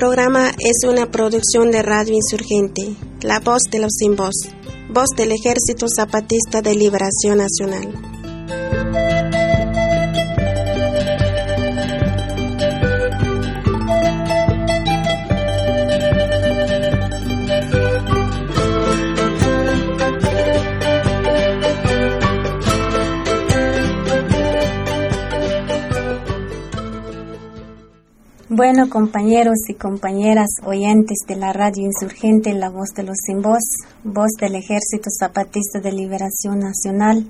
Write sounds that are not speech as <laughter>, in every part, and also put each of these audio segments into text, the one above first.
programa es una producción de Radio Insurgente, La Voz de los Sin Voz, voz del Ejército Zapatista de Liberación Nacional. Compañeros y compañeras oyentes de la radio insurgente La Voz de los Sin Voz, voz del Ejército Zapatista de Liberación Nacional,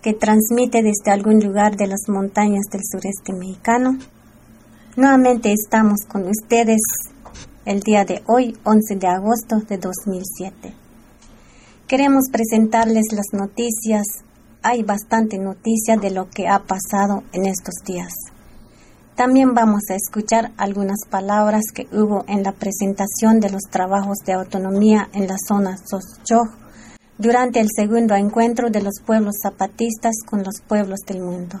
que transmite desde algún lugar de las montañas del sureste mexicano. Nuevamente estamos con ustedes el día de hoy, 11 de agosto de 2007. Queremos presentarles las noticias. Hay bastante noticia de lo que ha pasado en estos días. También vamos a escuchar algunas palabras que hubo en la presentación de los trabajos de autonomía en la zona Soschoj durante el segundo encuentro de los pueblos zapatistas con los pueblos del mundo.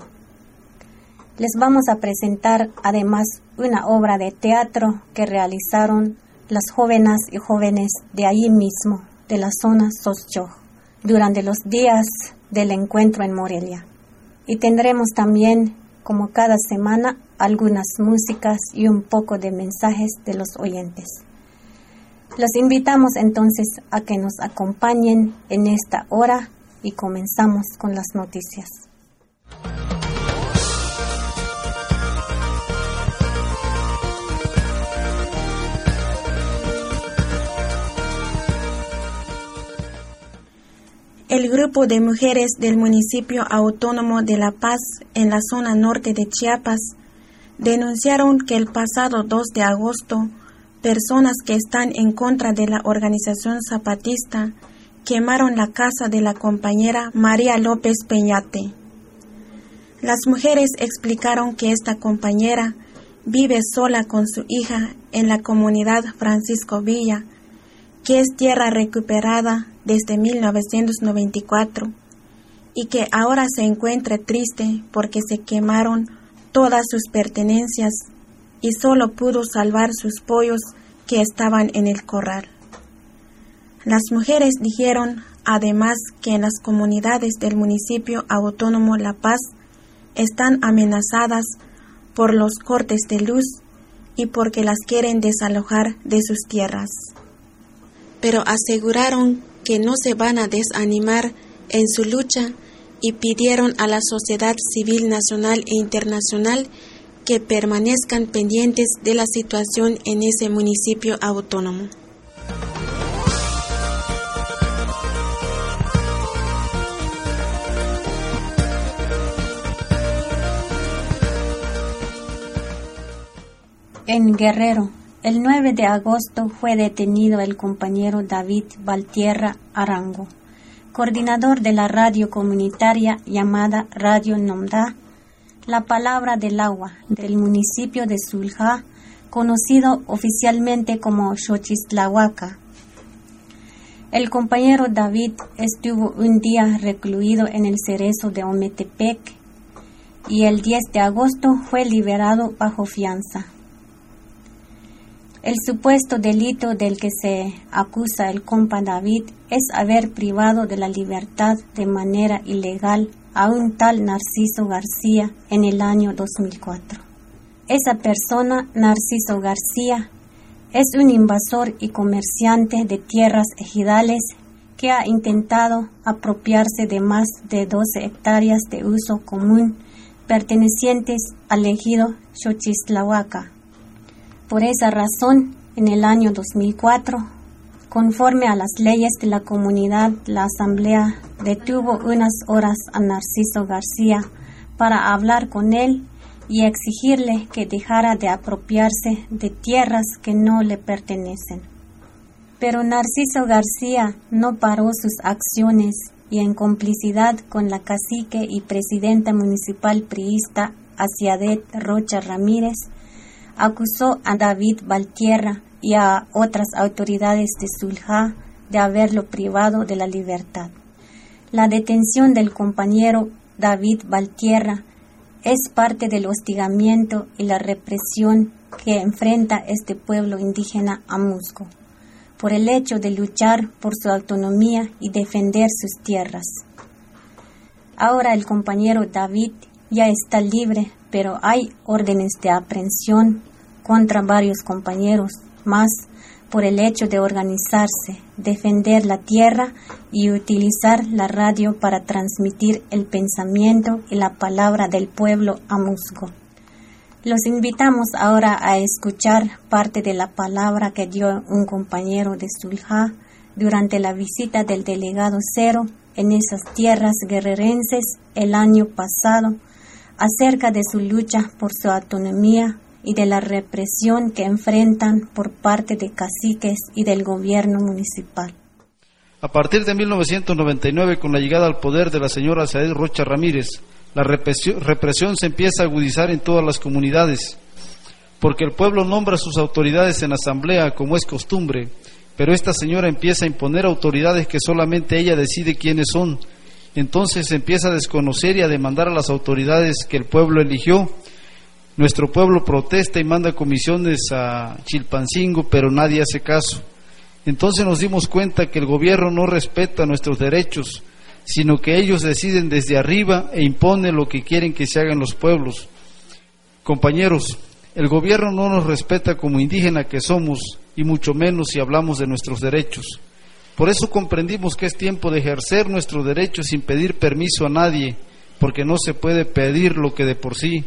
Les vamos a presentar además una obra de teatro que realizaron las jóvenes y jóvenes de allí mismo, de la zona Soschoj, durante los días del encuentro en Morelia. Y tendremos también como cada semana, algunas músicas y un poco de mensajes de los oyentes. Los invitamos entonces a que nos acompañen en esta hora y comenzamos con las noticias. El grupo de mujeres del municipio autónomo de La Paz, en la zona norte de Chiapas, denunciaron que el pasado 2 de agosto, personas que están en contra de la organización zapatista quemaron la casa de la compañera María López Peñate. Las mujeres explicaron que esta compañera vive sola con su hija en la comunidad Francisco Villa, que es tierra recuperada desde 1994 y que ahora se encuentra triste porque se quemaron todas sus pertenencias y solo pudo salvar sus pollos que estaban en el corral. Las mujeres dijeron además que en las comunidades del municipio autónomo La Paz están amenazadas por los cortes de luz y porque las quieren desalojar de sus tierras. Pero aseguraron que no se van a desanimar en su lucha y pidieron a la sociedad civil nacional e internacional que permanezcan pendientes de la situación en ese municipio autónomo. En Guerrero, el 9 de agosto fue detenido el compañero David Valtierra Arango, coordinador de la radio comunitaria llamada Radio Nomda, la palabra del agua del municipio de Zulja, conocido oficialmente como Xochislahuaca. El compañero David estuvo un día recluido en el cerezo de Ometepec y el 10 de agosto fue liberado bajo fianza. El supuesto delito del que se acusa el compa David es haber privado de la libertad de manera ilegal a un tal Narciso García en el año 2004. Esa persona, Narciso García, es un invasor y comerciante de tierras ejidales que ha intentado apropiarse de más de 12 hectáreas de uso común pertenecientes al ejido Xochislahuaca. Por esa razón, en el año 2004, conforme a las leyes de la comunidad, la Asamblea detuvo unas horas a Narciso García para hablar con él y exigirle que dejara de apropiarse de tierras que no le pertenecen. Pero Narciso García no paró sus acciones y en complicidad con la cacique y presidenta municipal priista Asiadet Rocha Ramírez, acusó a David Valtierra y a otras autoridades de Zulja de haberlo privado de la libertad. La detención del compañero David Valtierra es parte del hostigamiento y la represión que enfrenta este pueblo indígena amusco por el hecho de luchar por su autonomía y defender sus tierras. Ahora el compañero David ya está libre, pero hay órdenes de aprehensión contra varios compañeros más por el hecho de organizarse, defender la tierra y utilizar la radio para transmitir el pensamiento y la palabra del pueblo a Musco. Los invitamos ahora a escuchar parte de la palabra que dio un compañero de Sulja durante la visita del delegado Cero en esas tierras guerrerenses el año pasado acerca de su lucha por su autonomía y de la represión que enfrentan por parte de caciques y del gobierno municipal. A partir de 1999, con la llegada al poder de la señora Saed Rocha Ramírez, la represión, se empieza a agudizar en todas las comunidades, porque el pueblo nombra a sus autoridades en asamblea, como es costumbre, pero esta señora empieza a imponer autoridades que solamente ella decide quiénes son. Entonces empieza a desconocer y a demandar a las autoridades que el pueblo eligió. Nuestro pueblo protesta y manda comisiones a Chilpancingo, pero nadie hace caso. Entonces nos dimos cuenta que el gobierno no respeta nuestros derechos, sino que ellos deciden desde arriba e imponen lo que quieren que se hagan los pueblos. Compañeros, el gobierno no nos respeta como indígena que somos y mucho menos si hablamos de nuestros derechos. Por eso comprendimos que es tiempo de ejercer nuestro derecho sin pedir permiso a nadie, porque no se puede pedir lo que de por sí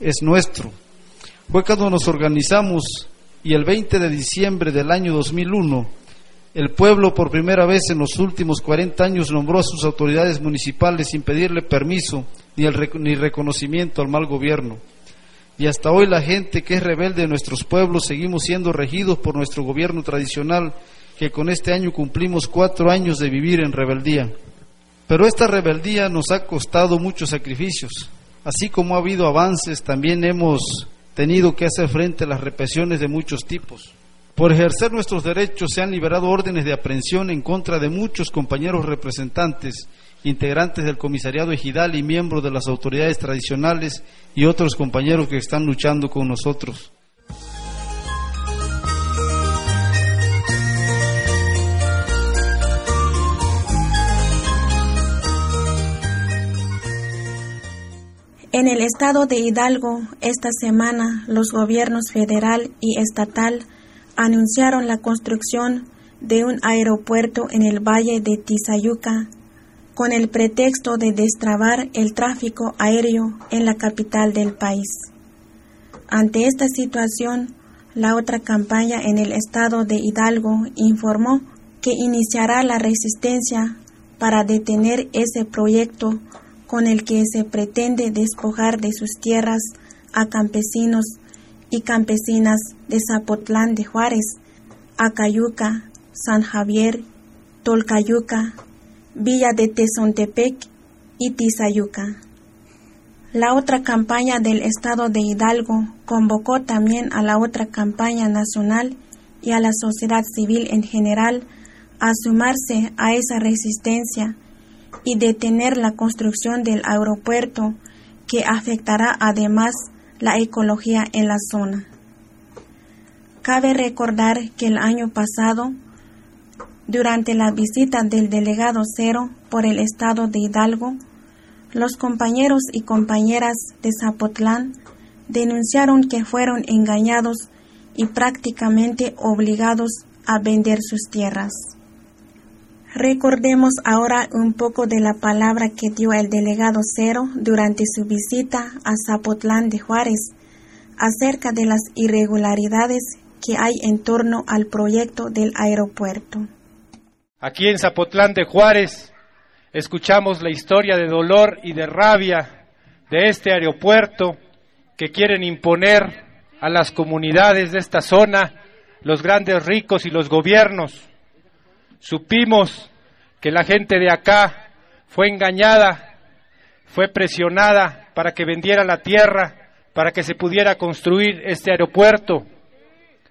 es nuestro. Fue cuando nos organizamos y el 20 de diciembre del año 2001 el pueblo por primera vez en los últimos 40 años nombró a sus autoridades municipales sin pedirle permiso ni, ni reconocimiento al mal gobierno. Y hasta hoy la gente que es rebelde de nuestros pueblos seguimos siendo regidos por nuestro gobierno tradicional, que con este año cumplimos cuatro años de vivir en rebeldía. Pero esta rebeldía nos ha costado muchos sacrificios. Así como ha habido avances, también hemos tenido que hacer frente a las represiones de muchos tipos. Por ejercer nuestros derechos se han liberado órdenes de aprehensión en contra de muchos compañeros representantes, integrantes del comisariado ejidal y miembros de las autoridades tradicionales y otros compañeros que están luchando con nosotros. En el estado de Hidalgo, esta semana, los gobiernos federal y estatal anunciaron la construcción de un aeropuerto en el valle de Tizayuca con el pretexto de destrabar el tráfico aéreo en la capital del país. Ante esta situación, la otra campaña en el estado de Hidalgo informó que iniciará la resistencia para detener ese proyecto con el que se pretende despojar de sus tierras a campesinos y campesinas de Zapotlán de Juárez, Acayuca, San Javier, Tolcayuca, Villa de Tezontepec y Tizayuca. La otra campaña del Estado de Hidalgo convocó también a la otra campaña nacional y a la sociedad civil en general a sumarse a esa resistencia y detener la construcción del aeropuerto que afectará además la ecología en la zona. Cabe recordar que el año pasado, durante la visita del delegado Cero por el estado de Hidalgo, los compañeros y compañeras de Zapotlán denunciaron que fueron engañados y prácticamente obligados a vender sus tierras. Recordemos ahora un poco de la palabra que dio el delegado Cero durante su visita a Zapotlán de Juárez acerca de las irregularidades que hay en torno al proyecto del aeropuerto. Aquí en Zapotlán de Juárez escuchamos la historia de dolor y de rabia de este aeropuerto que quieren imponer a las comunidades de esta zona los grandes ricos y los gobiernos Supimos que la gente de acá fue engañada, fue presionada para que vendiera la tierra, para que se pudiera construir este aeropuerto.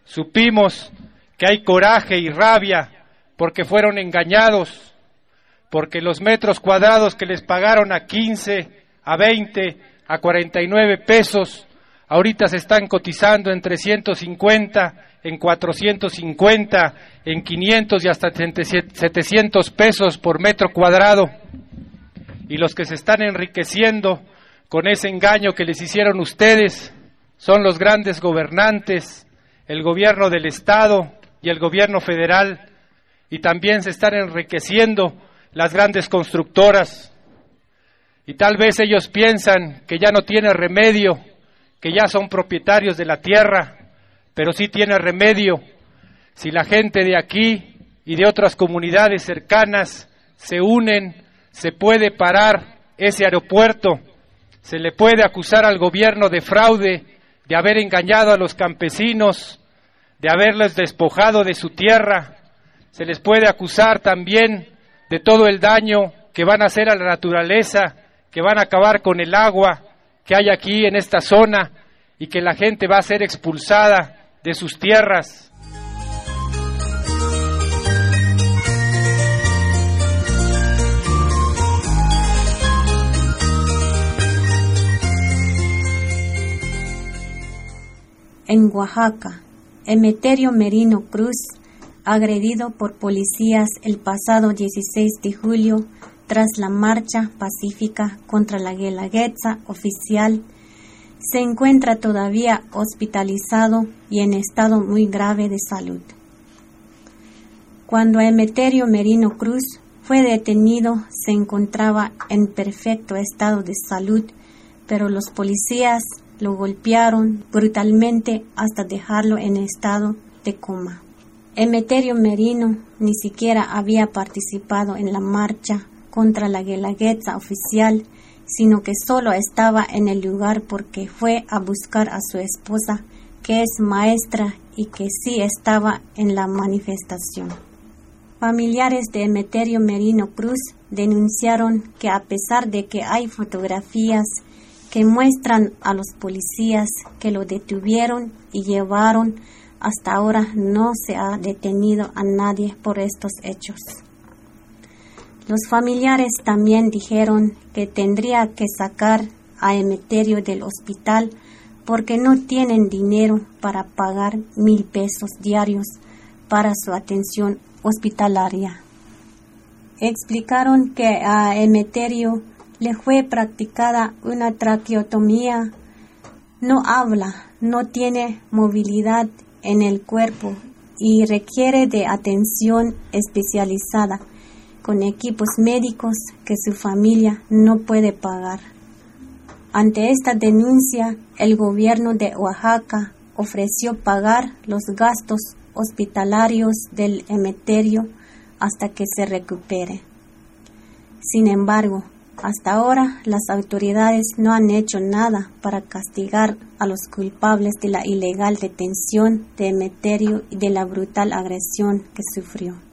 Supimos que hay coraje y rabia porque fueron engañados, porque los metros cuadrados que les pagaron a 15, a 20, a 49 pesos, ahorita se están cotizando en 350, en 450, en 500 y hasta 700 pesos por metro cuadrado. Y los que se están enriqueciendo con ese engaño que les hicieron ustedes son los grandes gobernantes, el gobierno del Estado y el gobierno federal, y también se están enriqueciendo las grandes constructoras. Y tal vez ellos piensan que ya no tiene remedio, que ya son propietarios de la tierra, pero sí tiene remedio si la gente de aquí y de otras comunidades cercanas se unen, se puede parar ese aeropuerto, se le puede acusar al gobierno de fraude, de haber engañado a los campesinos, de haberles despojado de su tierra. Se les puede acusar también de todo el daño que van a hacer a la naturaleza, que van a acabar con el agua que hay aquí en esta zona y que la gente va a ser expulsada de sus tierras. En Oaxaca, Emeterio Merino Cruz, agredido por policías el pasado 16 de julio tras la marcha pacífica contra la Guelaguetza oficial, se encuentra todavía hospitalizado y en estado muy grave de salud. Cuando Emeterio Merino Cruz fue detenido, se encontraba en perfecto estado de salud, pero los policías lo golpearon brutalmente hasta dejarlo en estado de coma. Emeterio Merino ni siquiera había participado en la marcha contra la Guelaguetza oficial, sino que solo estaba en el lugar porque fue a buscar a su esposa, que es maestra y que sí estaba en la manifestación. Familiares de Emeterio Merino Cruz denunciaron que a pesar de que hay fotografías que muestran a los policías que lo detuvieron y llevaron. Hasta ahora no se ha detenido a nadie por estos hechos. Los familiares también dijeron que tendría que sacar a Emeterio del hospital porque no tienen dinero para pagar mil pesos diarios para su atención hospitalaria. Explicaron que a Emeterio le fue practicada una traqueotomía. No habla, no tiene movilidad en el cuerpo y requiere de atención especializada con equipos médicos que su familia no puede pagar. Ante esta denuncia, el gobierno de Oaxaca ofreció pagar los gastos hospitalarios del emeterio hasta que se recupere. Sin embargo, hasta ahora, las autoridades no han hecho nada para castigar a los culpables de la ilegal detención de Emeterio y de la brutal agresión que sufrió.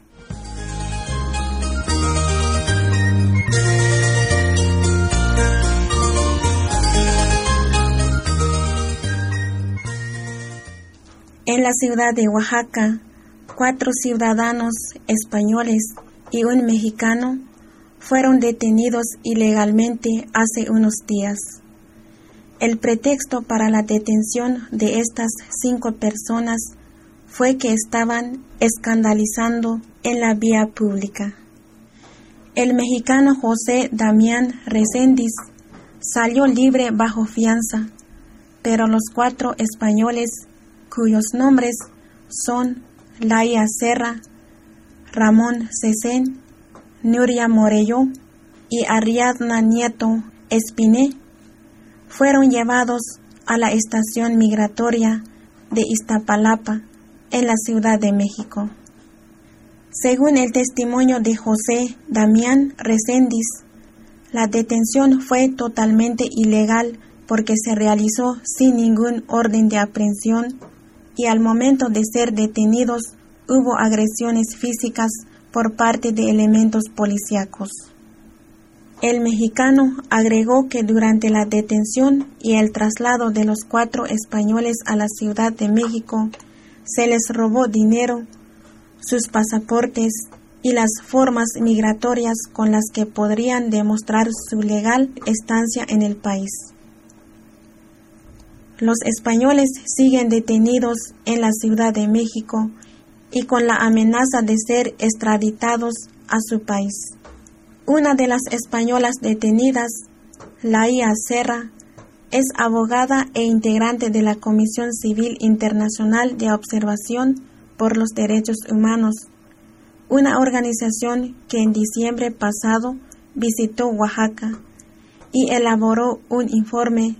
En la ciudad de Oaxaca, cuatro ciudadanos españoles y un mexicano fueron detenidos ilegalmente hace unos días. El pretexto para la detención de estas cinco personas fue que estaban escandalizando en la vía pública. El mexicano José Damián Reséndiz salió libre bajo fianza, pero los cuatro españoles cuyos nombres son Laia Serra, Ramón Cesén Nuria Morello y Ariadna Nieto Espiné fueron llevados a la estación migratoria de Iztapalapa en la Ciudad de México. Según el testimonio de José Damián Reséndiz, la detención fue totalmente ilegal porque se realizó sin ningún orden de aprehensión y al momento de ser detenidos hubo agresiones físicas por parte de elementos policíacos. El mexicano agregó que durante la detención y el traslado de los cuatro españoles a la Ciudad de México se les robó dinero, sus pasaportes y las formas migratorias con las que podrían demostrar su legal estancia en el país. Los españoles siguen detenidos en la Ciudad de México y con la amenaza de ser extraditados a su país. Una de las españolas detenidas, Laia Serra, es abogada e integrante de la Comisión Civil Internacional de Observación por los Derechos Humanos, una organización que en diciembre pasado visitó Oaxaca y elaboró un informe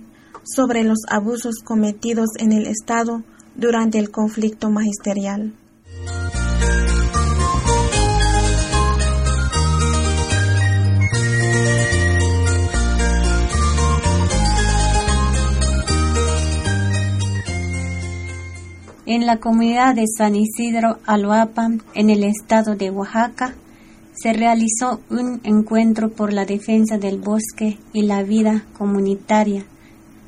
sobre los abusos cometidos en el Estado durante el conflicto magisterial. En la comunidad de San Isidro Aloapa, en el estado de Oaxaca, se realizó un encuentro por la defensa del bosque y la vida comunitaria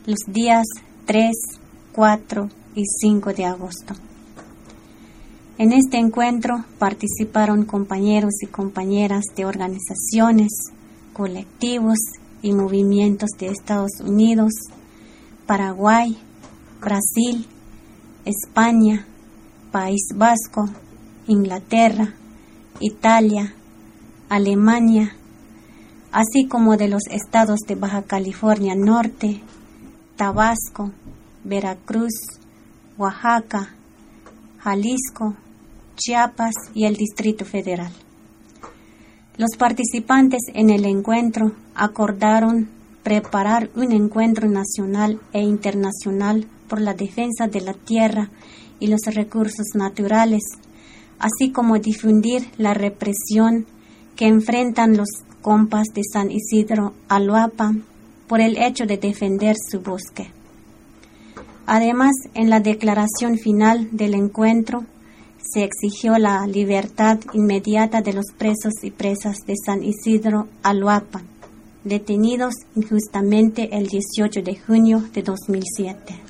los días 3, 4 y 5 de agosto. En este encuentro participaron compañeros y compañeras de organizaciones, colectivos y movimientos de Estados Unidos, Paraguay, Brasil, España, País Vasco, Inglaterra, Italia, Alemania, así como de los estados de Baja California Norte, Tabasco, Veracruz, Oaxaca, Jalisco, Chiapas y el Distrito Federal. Los participantes en el encuentro acordaron preparar un encuentro nacional e internacional por la defensa de la tierra y los recursos naturales, así como difundir la represión que enfrentan los compas de San Isidro Aloapa por el hecho de defender su bosque. Además, en la declaración final del encuentro, se exigió la libertad inmediata de los presos y presas de San Isidro Aloapa, detenidos injustamente el 18 de junio de 2007.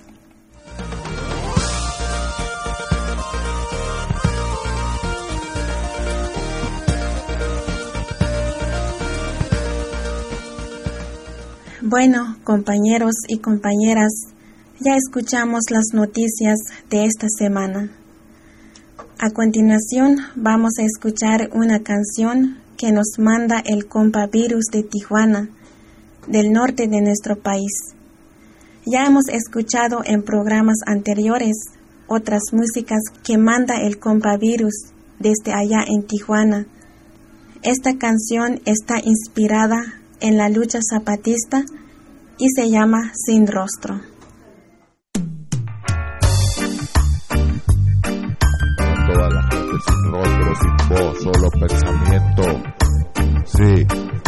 Bueno, compañeros y compañeras, ya escuchamos las noticias de esta semana. A continuación vamos a escuchar una canción que nos manda el compa Virus de Tijuana, del norte de nuestro país. Ya hemos escuchado en programas anteriores otras músicas que manda el compa Virus desde allá en Tijuana. Esta canción está inspirada en la lucha zapatista y se llama Sin Rostro. Toda la gente sin rostro, sin voz, solo pensamiento. Sí.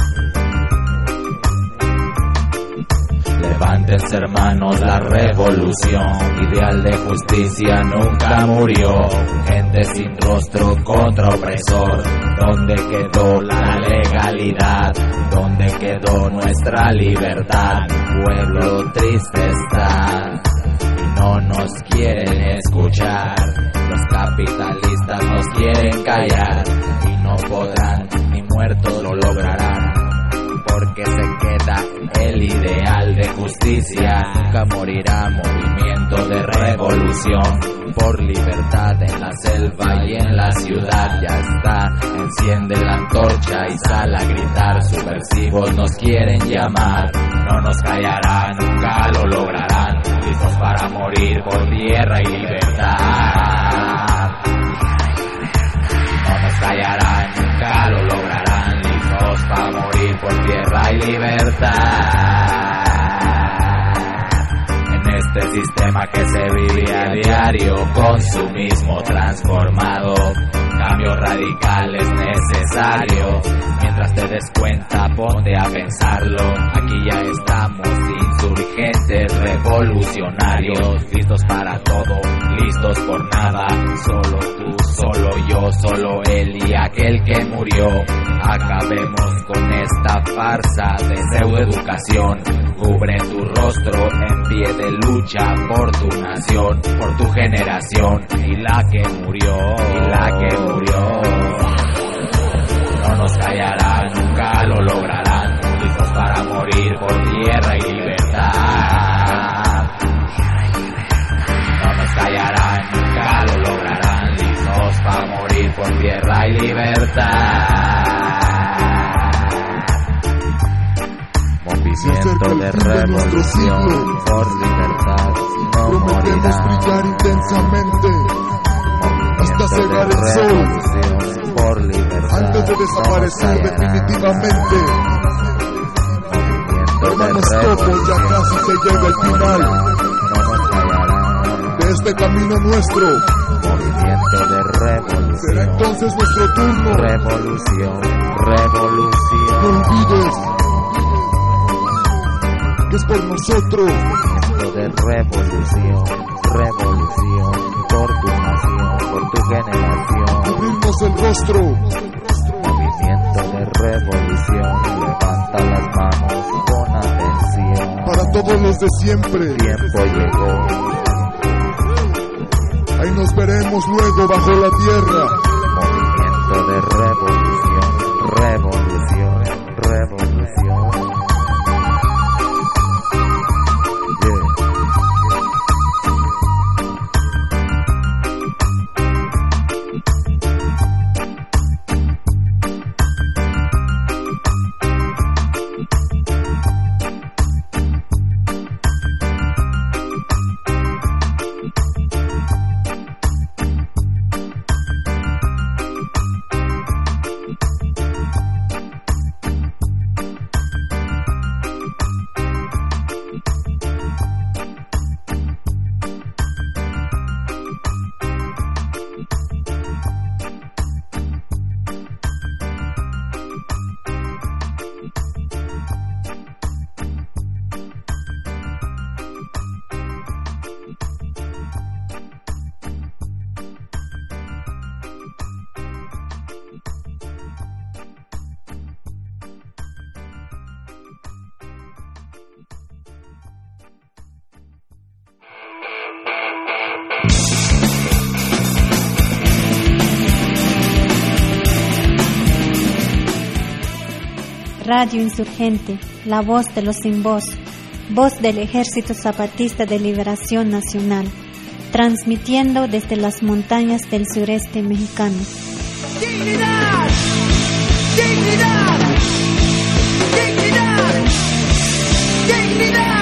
Levántense hermanos, la revolución, ideal de justicia nunca murió. Gente sin rostro contra opresor, ¿dónde quedó la legalidad? ¿Dónde quedó nuestra libertad? Pueblo triste está y no nos quieren escuchar. Los capitalistas nos quieren callar y no podrán, ni muertos lo lograrán porque se queda el ideal de justicia. Nunca morirá movimiento de revolución por libertad en la selva y en la ciudad. Ya está, enciende la antorcha y sale a gritar. Subversivos nos quieren llamar, no nos callarán, nunca lo lograrán. Listos para morir por tierra y libertad. No nos callarán, nunca lo lograrán. Listos para morir por tierra y libertad. Este sistema que se vive a diario, consumismo transformado, cambio radical es necesario. Mientras te des cuenta, ponte a pensarlo. Aquí ya estamos insurgentes, revolucionarios, listos para todo, listos por nada. Solo tú, solo yo, solo él y aquel que murió. Acabemos con esta farsa de pseudoeducación. Cubre tu rostro en pie de lucha por tu nación, por tu generación y la que murió, y la que murió. No nos callarán, nunca lo lograrán, listos para morir por tierra y libertad. No nos callarán, nunca lo lograrán, listos para morir por tierra y libertad. Movimiento de revolución por libertad, no brillar intensamente hasta cegar el sol por libertad, antes de no desaparecer definitivamente. Hermanos Topos, ya casi se llega el final no de este camino nuestro. Movimiento de Será revolución, entonces nuestro turno. revolución, No revolución. olvides que es por nosotros. Movimiento de revolución, revolución, por tu nación, por tu generación. Cubrirnos el rostro. Movimiento de revolución, levanta las manos con atención. para todos los de siempre. Tiempo llegó, Ahí nos veremos luego bajo la tierra. movimiento de revolución, Radio Insurgente, la voz de los sin voz, voz del Ejército Zapatista de Liberación Nacional, transmitiendo desde las montañas del sureste mexicano. ¡Dignidad! ¡Dignidad! ¡Dignidad! ¡Dignidad!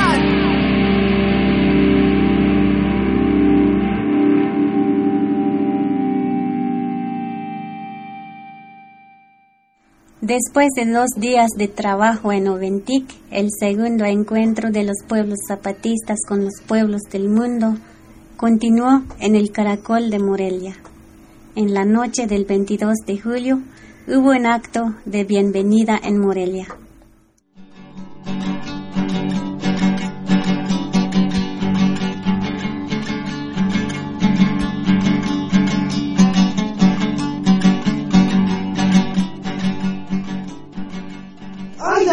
Después de dos días de trabajo en Oventic, el segundo encuentro de los pueblos zapatistas con los pueblos del mundo continuó en el Caracol de Morelia. En la noche del 22 de julio hubo un acto de bienvenida en Morelia.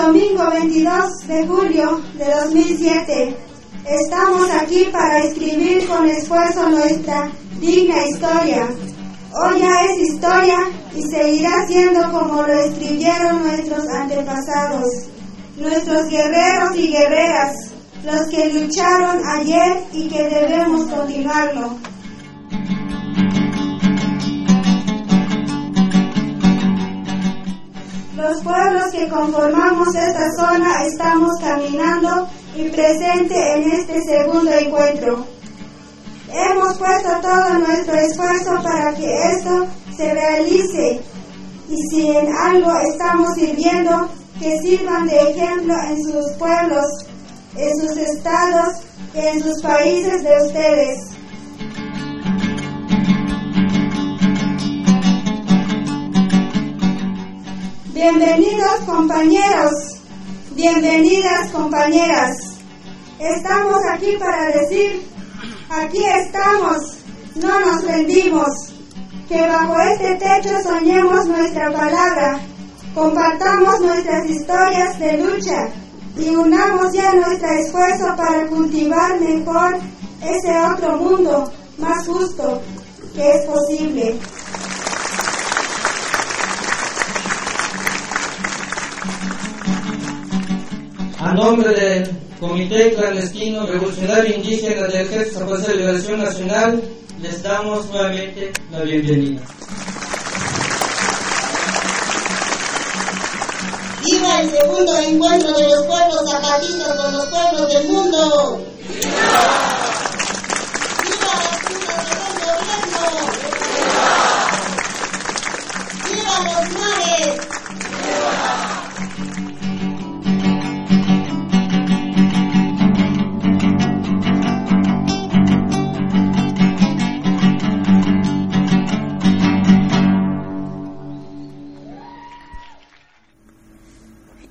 Domingo 22 de julio de 2007 estamos aquí para escribir con esfuerzo nuestra digna historia. Hoy ya es historia y seguirá siendo como lo escribieron nuestros antepasados, nuestros guerreros y guerreras, los que lucharon ayer y que debemos continuarlo. Los pueblos que conformamos esta zona estamos caminando y presente en este segundo encuentro. Hemos puesto todo nuestro esfuerzo para que esto se realice y si en algo estamos sirviendo, que sirvan de ejemplo en sus pueblos, en sus estados y en sus países de ustedes. Bienvenidos compañeros, bienvenidas compañeras. Estamos aquí para decir, aquí estamos, no nos rendimos, que bajo este techo soñemos nuestra palabra, compartamos nuestras historias de lucha y unamos ya nuestro esfuerzo para cultivar mejor ese otro mundo más justo que es posible. A nombre del Comité Clandestino Revolucionario Indígena del Ejército de Liberación Nacional, les damos nuevamente la bienvenida. ¡Viva el segundo encuentro de los pueblos zapatistas con los pueblos del mundo! ¡Viva! ¡Viva de gobierno! ¡Viva!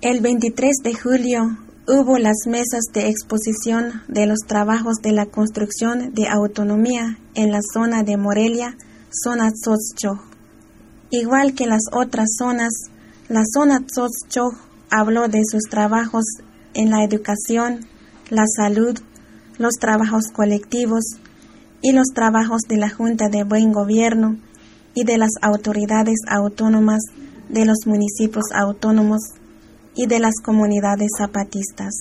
El 23 de julio hubo las mesas de exposición de los trabajos de la construcción de autonomía en la zona de Morelia, zona Tzotzcho. Igual que las otras zonas, la zona Tzotzcho habló de sus trabajos en la educación, la salud, los trabajos colectivos y los trabajos de la Junta de Buen Gobierno y de las autoridades autónomas de los municipios autónomos y de las comunidades zapatistas.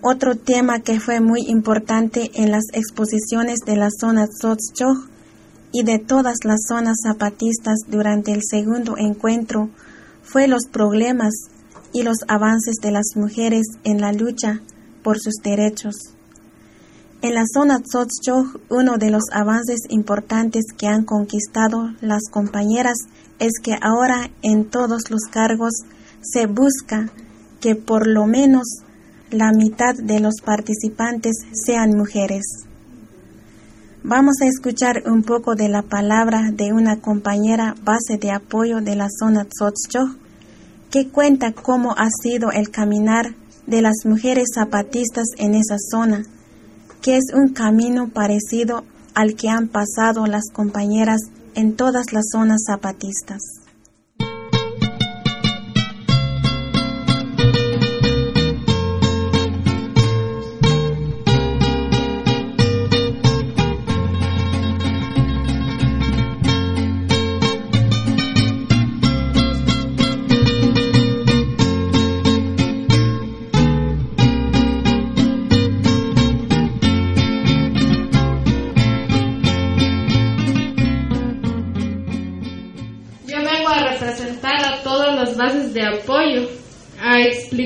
Otro tema que fue muy importante en las exposiciones de la zona Tzotzchoj y de todas las zonas zapatistas durante el segundo encuentro fue los problemas y los avances de las mujeres en la lucha por sus derechos. En la zona Tzotzchoj, uno de los avances importantes que han conquistado las compañeras es que ahora en todos los cargos se busca que por lo menos la mitad de los participantes sean mujeres. Vamos a escuchar un poco de la palabra de una compañera base de apoyo de la zona Tzotzchoj que cuenta cómo ha sido el caminar de las mujeres zapatistas en esa zona, que es un camino parecido al que han pasado las compañeras en todas las zonas zapatistas.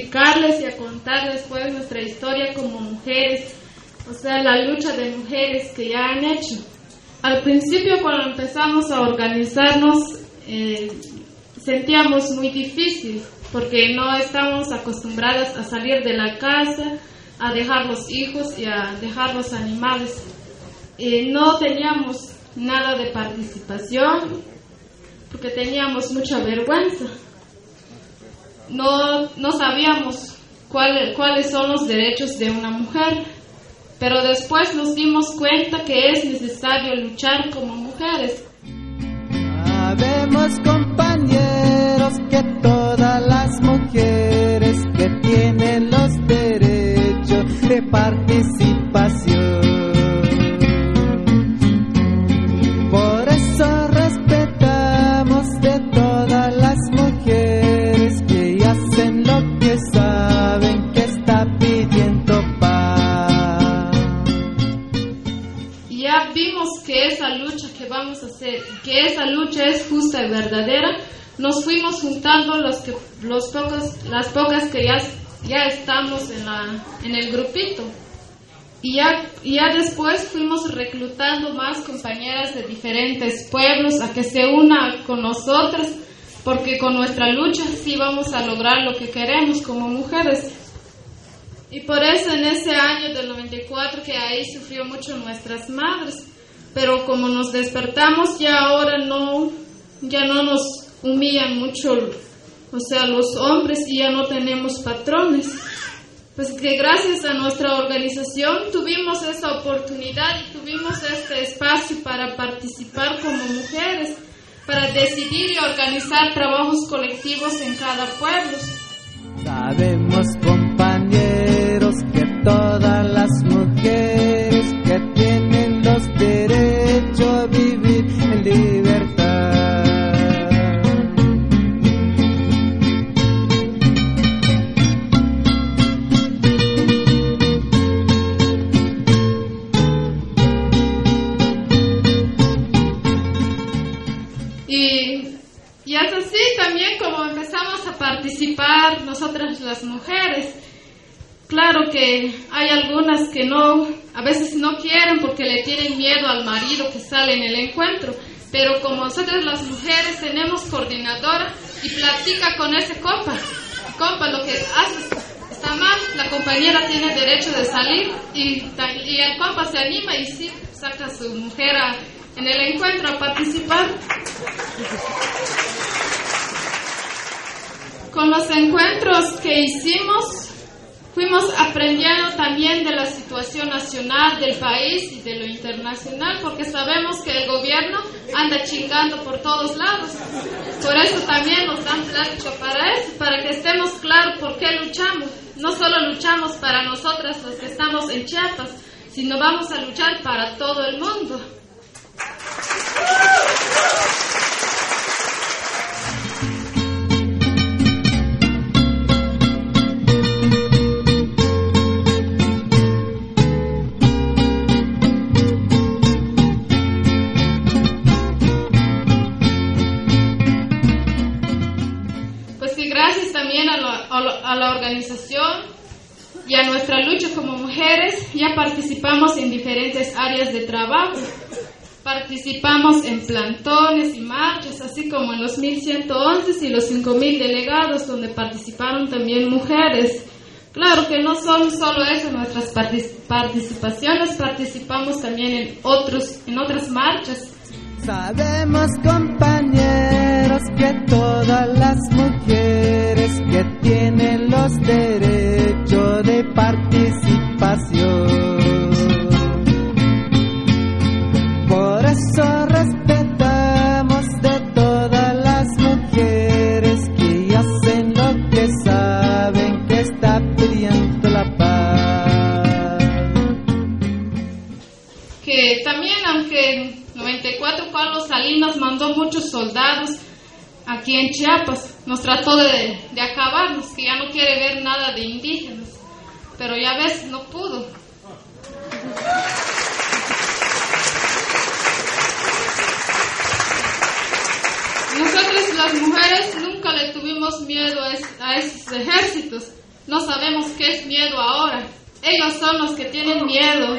Explicarles y a contarles pues nuestra historia como mujeres, o sea, la lucha de mujeres que ya han hecho. Al principio cuando empezamos a organizarnos eh, sentíamos muy difícil porque no estamos acostumbradas a salir de la casa, a dejar los hijos y a dejar los animales. Eh, no teníamos nada de participación porque teníamos mucha vergüenza. No, no sabíamos cuál- cuáles son los derechos de una mujer, pero después nos dimos cuenta que es necesario luchar como mujeres. Sabemos compañeros que todas las mujeres que tienen los derechos de participación. Esa lucha es justa y verdadera, nos fuimos juntando los que, los pocos, las pocas que ya, ya estamos en, la, en el grupito. Y ya, ya después fuimos reclutando más compañeras de diferentes pueblos a que se una con nosotras, porque con nuestra lucha sí vamos a lograr lo que queremos como mujeres. Y por eso en ese año del 94 que ahí sufrió mucho nuestras madres, pero como nos despertamos ya ahora no, ya no nos humillan mucho o sea, los hombres, y ya no tenemos patrones. Pues que gracias a nuestra organización tuvimos esta oportunidad y tuvimos este espacio para participar como mujeres, para decidir y organizar trabajos colectivos en cada pueblo. Sabemos, compañeros, que todas las mujeres nosotras las mujeres. Claro que hay algunas que no, a veces no quieren porque le tienen miedo al marido que sale en el encuentro, pero como nosotras las mujeres tenemos coordinadora y platica con ese compa, compa lo que haces está mal, la compañera tiene derecho de salir y el compa se anima y sí, saca a su mujer a- en el encuentro a participar. Con los encuentros que hicimos, fuimos aprendiendo también de la situación nacional del país y de lo internacional, porque sabemos que el gobierno anda chingando por todos lados. Por eso también nos dan plática para eso, para que estemos claros por qué luchamos. No solo luchamos para nosotras los que estamos en Chiapas, sino vamos a luchar para todo el mundo. A la organización y a nuestra lucha como mujeres, ya participamos en diferentes áreas de trabajo. Participamos en plantones y marchas, así como en los 1111 y los 5000 delegados, donde participaron también mujeres. Claro que no son solo eso nuestras partic- participaciones, participamos también en, otros, en otras marchas. Sabemos, compañeros, que todas las mujeres tienen los derechos de participación. Por eso respetamos de todas las mujeres que hacen lo que saben que está pidiendo la paz. que también aunque en 94 Carlos Salinas mandó muchos soldados aquí en Chiapas, nos trató de, de acabarnos, que ya no quiere ver nada de indígenas, pero ya ves, no pudo. Nosotros las mujeres nunca le tuvimos miedo a, es- a esos ejércitos, no sabemos qué es miedo ahora, ellos son los que tienen miedo.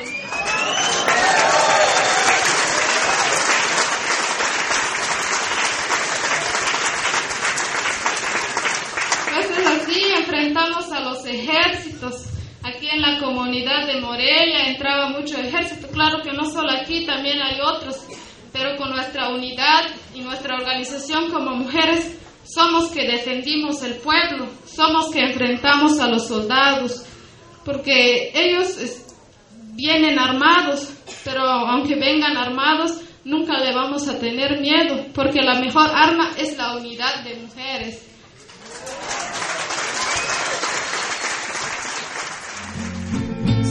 Entonces así enfrentamos a los ejércitos. Aquí en la comunidad de Morelia entraba mucho ejército. Claro que no solo aquí, también hay otros. Pero con nuestra unidad y nuestra organización como mujeres, somos que defendimos el pueblo, somos que enfrentamos a los soldados. Porque ellos vienen armados, pero aunque vengan armados, nunca le vamos a tener miedo, porque la mejor arma es la unidad de mujeres.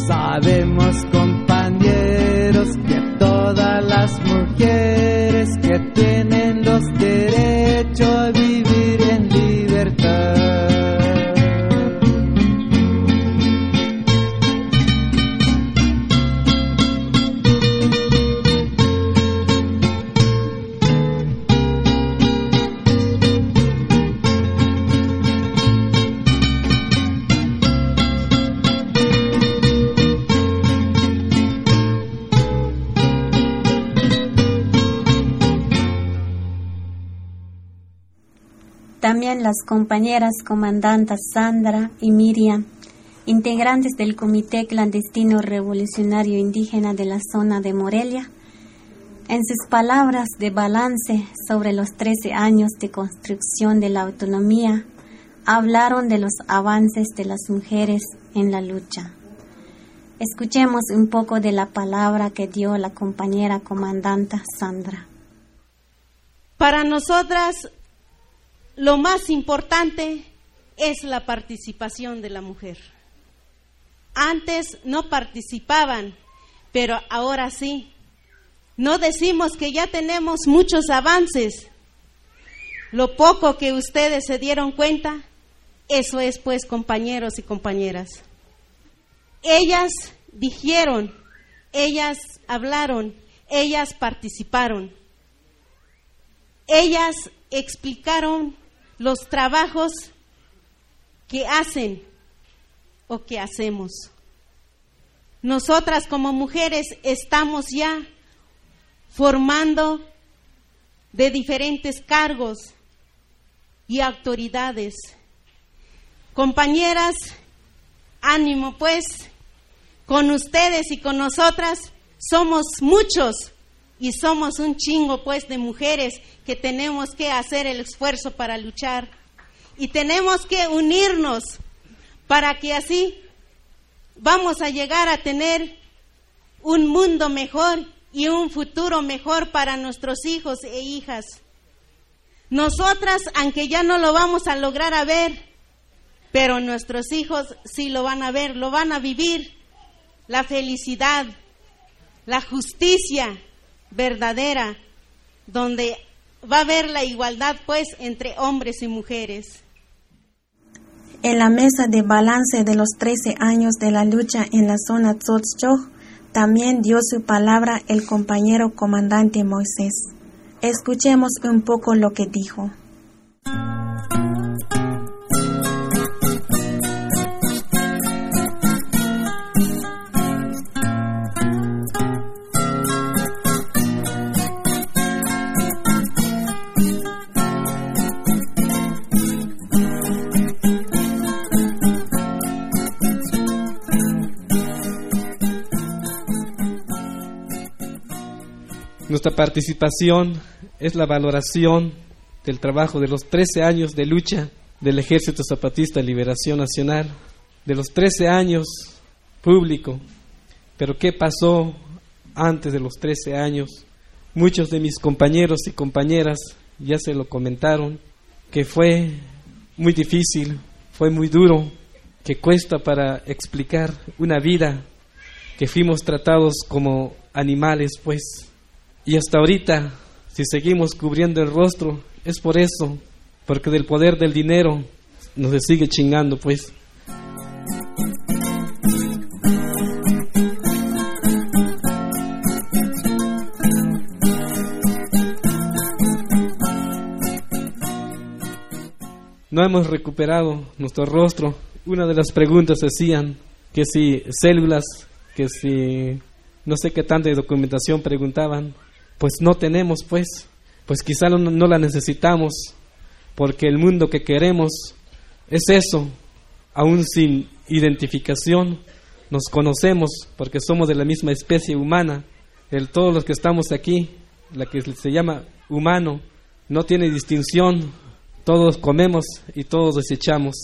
Sabemos, compañeros, que todas las mujeres que tienen los derechos las compañeras comandantas Sandra y Miriam, integrantes del Comité Clandestino Revolucionario Indígena de la zona de Morelia, En sus palabras de balance sobre los 13 años de construcción de la autonomía, hablaron de los avances de las mujeres en la lucha. Escuchemos un poco de la palabra que dio la compañera comandante Sandra. Para nosotras, lo más importante es la participación de la mujer. Antes no participaban, pero ahora sí. No decimos que ya tenemos muchos avances. Lo poco que ustedes se dieron cuenta, eso es pues compañeros y compañeras. Ellas dijeron, ellas hablaron, ellas participaron. Ellas explicaron los trabajos que hacen o que hacemos. Nosotras como mujeres estamos ya formando de diferentes cargos y autoridades. Compañeras, ánimo pues, con ustedes y con nosotras somos muchos y somos un chingo pues de mujeres que tenemos que hacer el esfuerzo para luchar y tenemos que unirnos para que así vamos a llegar a tener un mundo mejor y un futuro mejor para nuestros hijos e hijas. Nosotras, aunque ya no lo vamos a lograr a ver, pero nuestros hijos sí lo van a ver, lo van a vivir, la felicidad, la justicia verdadera, donde va a haber la igualdad pues entre hombres y mujeres. En la mesa de balance de los 13 años de la lucha en la zona Tzotzchog, también dio su palabra el compañero comandante Moisés. Escuchemos un poco lo que dijo. Nuestra participación es la valoración del trabajo de los 13 años de lucha del Ejército Zapatista de Liberación Nacional, de los 13 años público. Pero ¿qué pasó antes de los 13 años? Muchos de mis compañeros y compañeras ya se lo comentaron, que fue muy difícil, fue muy duro, que cuesta para explicar una vida, que fuimos tratados como animales, pues y hasta ahorita, si seguimos cubriendo el rostro, es por eso, porque del poder del dinero nos sigue chingando, pues. No hemos recuperado nuestro rostro. Una de las preguntas decían que si células, que si no sé qué tanta documentación preguntaban, pues no tenemos, pues, pues quizá no, no la necesitamos, porque el mundo que queremos es eso, aún sin identificación, nos conocemos porque somos de la misma especie humana, el, todos los que estamos aquí, la que se llama humano, no tiene distinción, todos comemos y todos desechamos.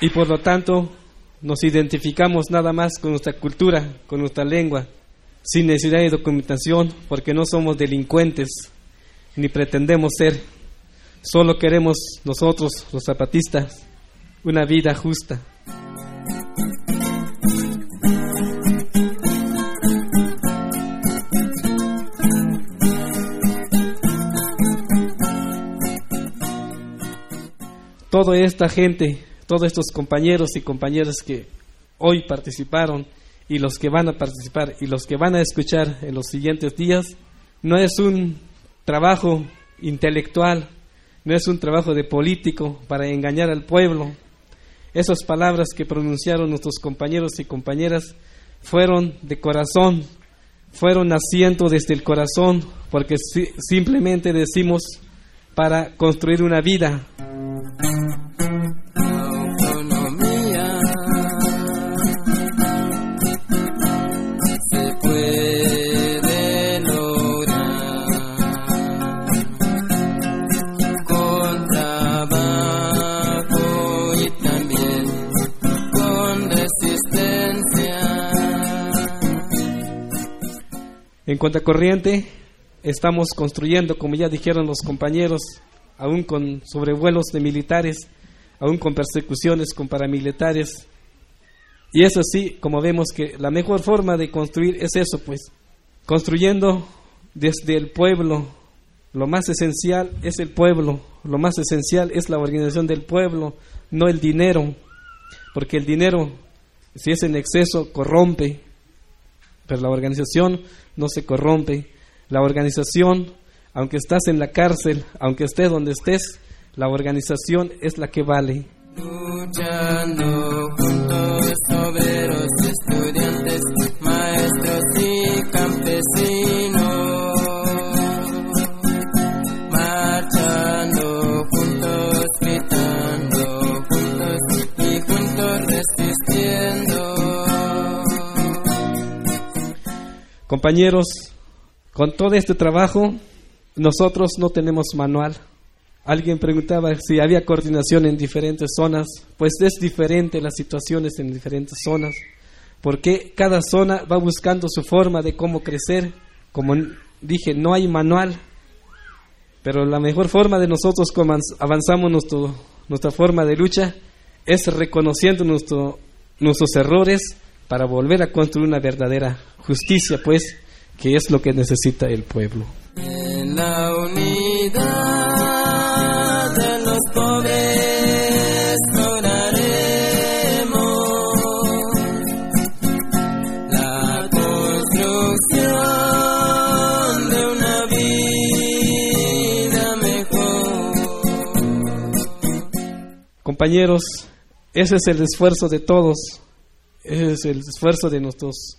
Y por lo tanto nos identificamos nada más con nuestra cultura, con nuestra lengua, sin necesidad de documentación, porque no somos delincuentes ni pretendemos ser. Solo queremos nosotros, los zapatistas, una vida justa. Toda esta gente todos estos compañeros y compañeras que hoy participaron y los que van a participar y los que van a escuchar en los siguientes días, no es un trabajo intelectual, no es un trabajo de político para engañar al pueblo. Esas palabras que pronunciaron nuestros compañeros y compañeras fueron de corazón, fueron naciendo desde el corazón, porque simplemente decimos para construir una vida. En contracorriente, estamos construyendo, como ya dijeron los compañeros, aún con sobrevuelos de militares, aún con persecuciones con paramilitares. Y eso sí, como vemos que la mejor forma de construir es eso, pues, construyendo desde el pueblo. Lo más esencial es el pueblo, lo más esencial es la organización del pueblo, no el dinero, porque el dinero, si es en exceso, corrompe, pero la organización no se corrompe. La organización, aunque estás en la cárcel, aunque estés donde estés, la organización es la que vale. Luchando Compañeros, con todo este trabajo, nosotros no tenemos manual. Alguien preguntaba si había coordinación en diferentes zonas. Pues es diferente las situaciones en diferentes zonas, porque cada zona va buscando su forma de cómo crecer. Como dije, no hay manual, pero la mejor forma de nosotros como avanzamos nuestra forma de lucha es reconociendo nuestro, nuestros errores para volver a construir una verdadera justicia, pues, que es lo que necesita el pueblo. En la unidad de los pobres lograremos la construcción de una vida mejor. Compañeros, ese es el esfuerzo de todos, es el esfuerzo de nuestros,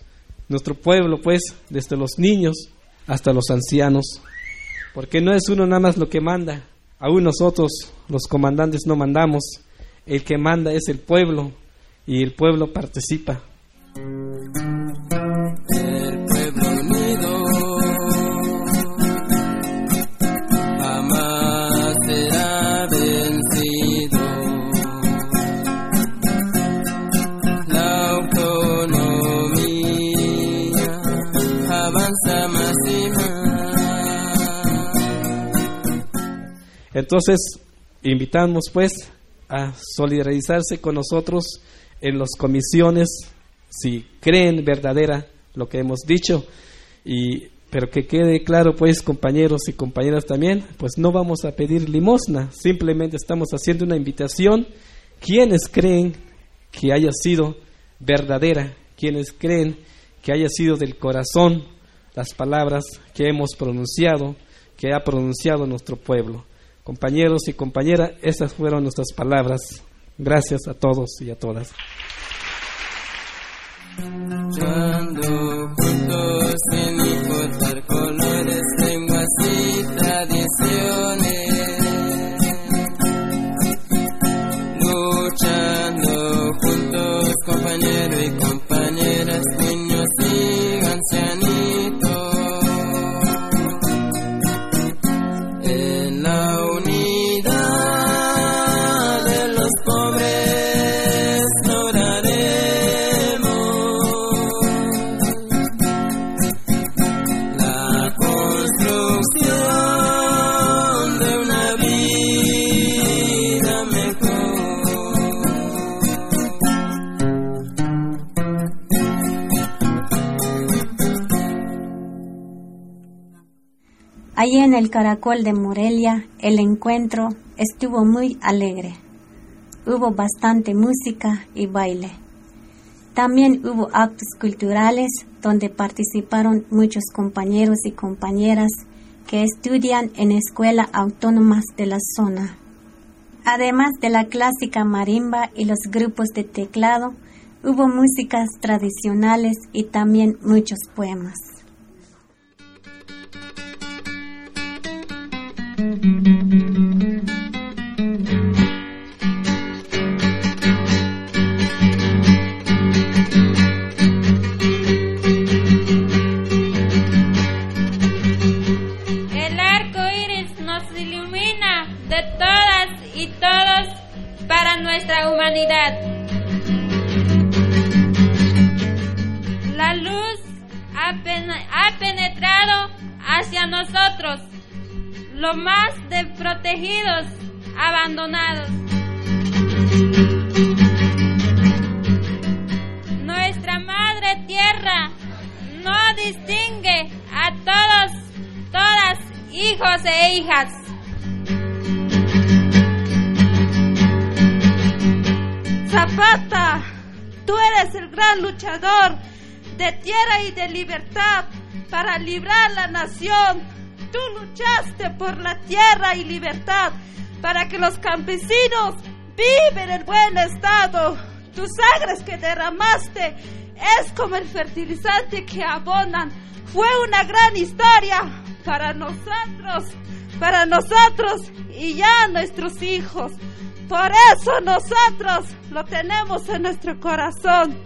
nuestro pueblo, pues, desde los niños hasta los ancianos, porque no es uno nada más lo que manda, aún nosotros, los comandantes, no mandamos, el que manda es el pueblo y el pueblo participa. Entonces, invitamos pues a solidarizarse con nosotros en las comisiones, si creen verdadera lo que hemos dicho, y, pero que quede claro pues compañeros y compañeras también, pues no vamos a pedir limosna, simplemente estamos haciendo una invitación, quienes creen que haya sido verdadera, quienes creen que haya sido del corazón las palabras que hemos pronunciado, que ha pronunciado nuestro pueblo. Compañeros y compañeras, esas fueron nuestras palabras. Gracias a todos y a todas. Allí en el Caracol de Morelia, el encuentro estuvo muy alegre. Hubo bastante música y baile. También hubo actos culturales donde participaron muchos compañeros y compañeras que estudian en escuelas autónomas de la zona. Además de la clásica marimba y los grupos de teclado, hubo músicas tradicionales y también muchos poemas. Nosotros, lo más desprotegidos, abandonados. Nuestra madre tierra no distingue a todos, todas, hijos e hijas. Zapata, tú eres el gran luchador de tierra y de libertad para librar la nación. Tú luchaste por la tierra y libertad para que los campesinos viven en buen estado. Tus sangres que derramaste es como el fertilizante que abonan. Fue una gran historia para nosotros, para nosotros y ya nuestros hijos. Por eso nosotros lo tenemos en nuestro corazón.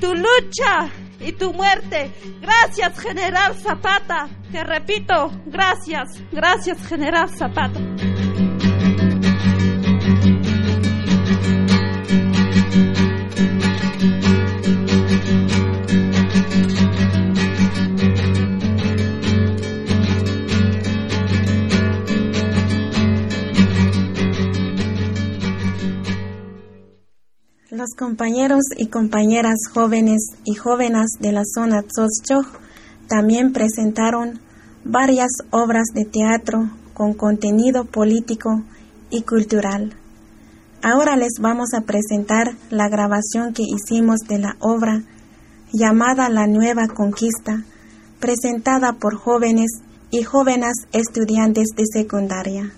Tu lucha y tu muerte. Gracias, General Zapata. Te repito, gracias, gracias, General Zapata. Los compañeros y compañeras jóvenes y jóvenes de la zona Tzotchoj también presentaron varias obras de teatro con contenido político y cultural. Ahora les vamos a presentar la grabación que hicimos de la obra llamada La Nueva Conquista, presentada por jóvenes y jóvenes estudiantes de secundaria.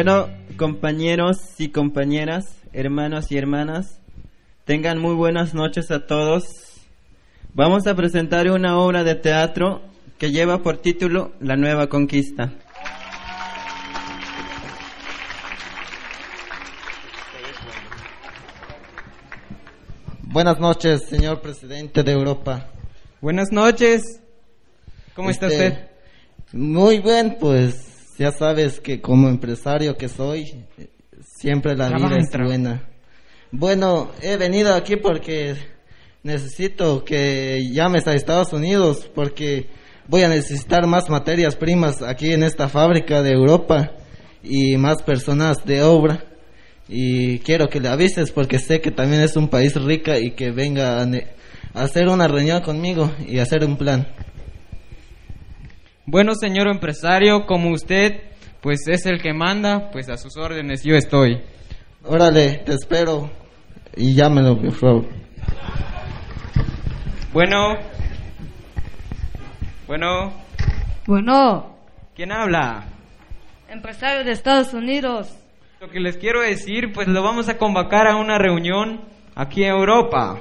Bueno, compañeros y compañeras, hermanos y hermanas, tengan muy buenas noches a todos. Vamos a presentar una obra de teatro que lleva por título La Nueva Conquista. Buenas noches, señor presidente de Europa. Buenas noches. ¿Cómo está Este, usted? Muy bien, pues ya sabes que como empresario que soy, siempre la Trabaja vida es tra- buena. Bueno, he venido aquí porque necesito que llames a Estados Unidos porque voy a necesitar más materias primas aquí en esta fábrica de Europa y más personas de obra. Y quiero que le avises porque sé que también es un país rica y que venga a, ne- a hacer una reunión conmigo y hacer un plan. Bueno, señor empresario, como usted, pues es el que manda, pues a sus órdenes yo estoy. Órale, te espero y llámelo, por favor. Bueno. Bueno. Bueno, ¿Quién habla? empresario de Estados Unidos. Lo que les quiero decir, pues lo vamos a convocar a una reunión aquí en Europa.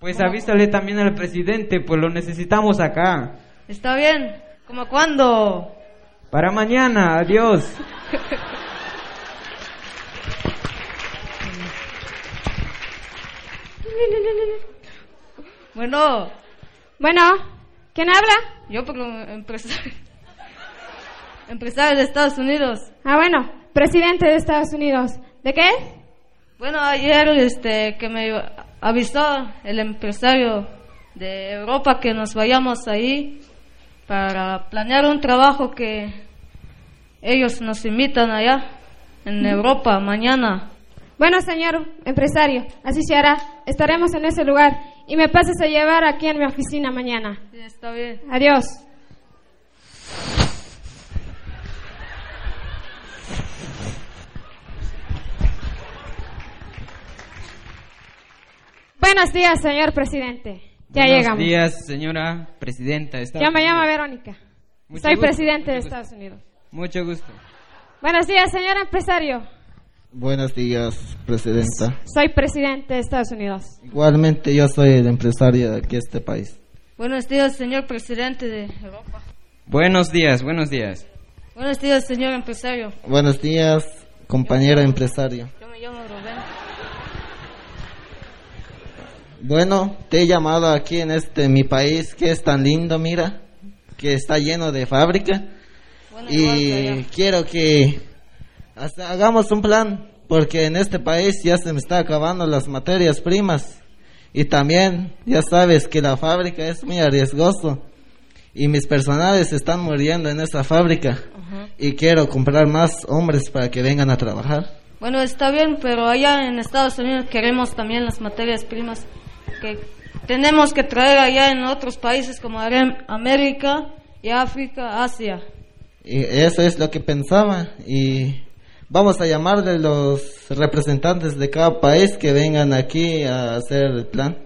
Pues avísale también al presidente, pues lo necesitamos acá. Está bien. ¿Como cuándo? Para mañana, adiós. <laughs> Bueno. Bueno, ¿quién habla? Yo, pero empresario. <laughs> empresario de Estados Unidos. Ah, bueno, presidente de Estados Unidos. ¿De qué? Bueno, ayer este que me avisó el empresario de Europa que nos vayamos ahí para planear un trabajo que ellos nos invitan allá en Europa mañana. Bueno, señor empresario, así se hará. Estaremos en ese lugar y me pases a llevar aquí en mi oficina mañana. Sí, está bien. Adiós. Buenos días, señor presidente. Ya Buenos llegamos. días, señora presidenta de Estados Yo me llamo Unidos. Verónica. Mucho Soy gusto, presidente de gusto. Estados Unidos. Mucho gusto. Buenos días, señor empresario. Buenos días, presidenta. Soy presidente de Estados Unidos. Igualmente yo soy el empresario de aquí este país. Buenos días, señor presidente de Europa. Buenos días, buenos días. Buenos días, señor empresario. Buenos días, compañero empresario. Yo me llamo Rubén. Bueno, te he llamado aquí en este mi país que es tan lindo, mira, que está lleno de fábrica. Y quiero que hasta hagamos un plan porque en este país ya se me está acabando las materias primas. Y también ya sabes que la fábrica es muy arriesgoso. Y mis personales están muriendo en esta fábrica. Y quiero comprar más hombres para que vengan a trabajar. Bueno, está bien, pero allá en Estados Unidos queremos también las materias primas que tenemos que traer allá en otros países como América y África, Asia. Y eso es lo que pensaba y vamos a llamarle los representantes de cada país que vengan aquí a hacer el plan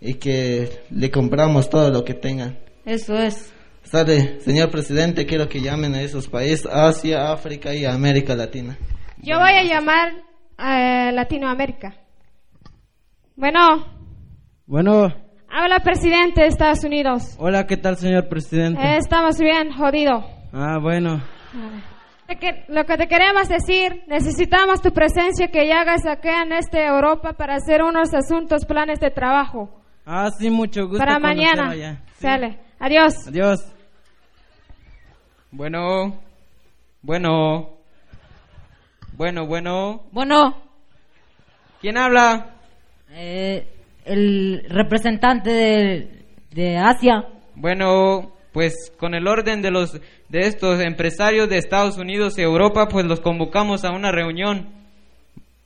y que le compramos todo lo que tengan. Eso es. Sale, señor presidente, quiero que llamen a esos países, Asia, África y América Latina. Yo voy a llamar a Latinoamérica. Bueno, Bueno, habla presidente de Estados Unidos. hola, ¿qué tal, señor presidente? Eh, estamos bien jodido. Ah, bueno. Lo que- Lo que te queremos decir, necesitamos tu presencia que ya hagas acá en este Europa para hacer unos asuntos, planes de trabajo. Ah, sí, mucho gusto. para mañana. ya. Sale. Adiós. Adiós. Bueno, bueno, bueno, bueno. Bueno. ¿Quién habla? Eh, el representante de, de Asia. Bueno, pues con el orden de los de estos empresarios de Estados Unidos y Europa, pues los convocamos a una reunión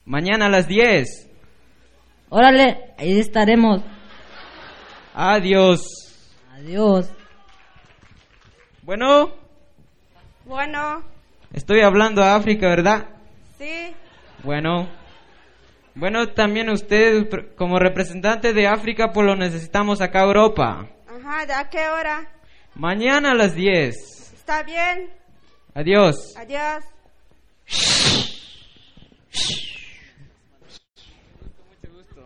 mañana a las 10. Órale, ahí estaremos. Adiós. Adiós. Bueno, Bueno, estoy hablando a África, ¿verdad? sí, Bueno. Bueno, también usted pr- como representante de África, pues lo necesitamos acá a Europa. ajá, ¿de a qué hora? Mañana a las 10. ¿Está bien? Adiós. Adiós.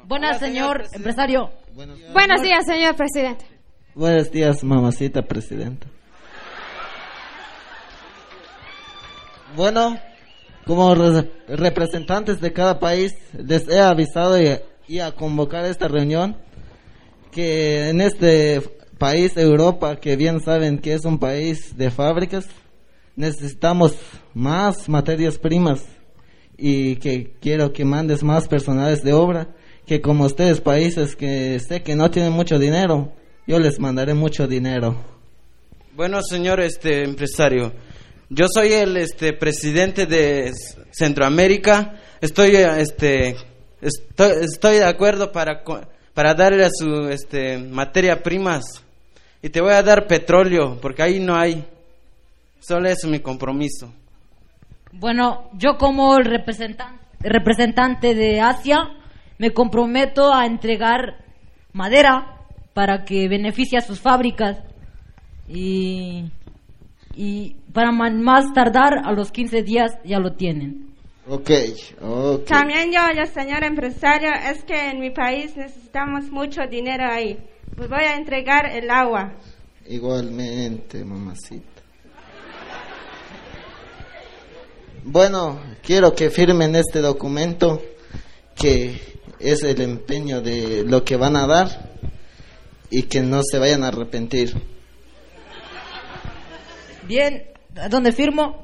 Buenas, señor empresario. Buenos días, señor presidente. Buenos días, mamacita presidenta. Bueno, como re- representantes de cada país, les he avisado y, y a convocar esta reunión que en este país, Europa, que bien saben que es un país de fábricas, necesitamos más materias primas y que quiero que mandes más personales de obra, que como ustedes países que sé que no tienen mucho dinero, yo les mandaré mucho dinero. Bueno, señor este empresario, yo soy el este presidente de Centroamérica. Estoy este estoy, de acuerdo para para darle a su este materia primas y te voy a dar petróleo porque ahí no hay. Solo es mi compromiso. Bueno, yo como el representan- representante de Asia me comprometo a entregar madera para que beneficie a sus fábricas y, y para más tardar a los 15 días ya lo tienen. Ok, ok. También yo, yo, señor empresario, es que en mi país necesitamos mucho dinero ahí. Pues voy a entregar el agua. Igualmente, mamacita. Bueno, quiero que firmen este documento que es el empeño de lo que van a dar y que no se vayan a arrepentir. Bien, ¿a dónde firmo?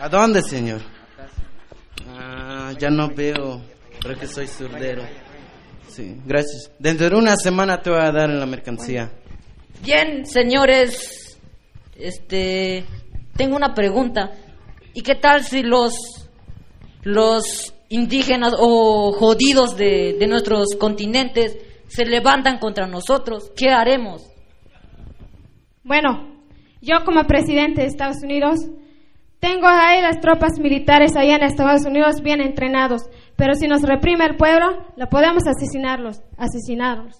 ¿A dónde, señor? Ah, ya no veo. Creo que soy surdero. Sí, gracias. Dentro de una semana te voy a dar la mercancía. Bien, señores, este, tengo una pregunta. ¿Y qué tal si los, los indígenas o jodidos de, de nuestros continentes se levantan contra nosotros? ¿Qué haremos? Bueno, yo como presidente de Estados Unidos tengo ahí las tropas militares allá en Estados Unidos bien entrenados, pero si nos reprime el pueblo, lo podemos asesinarlos, asesinarlos.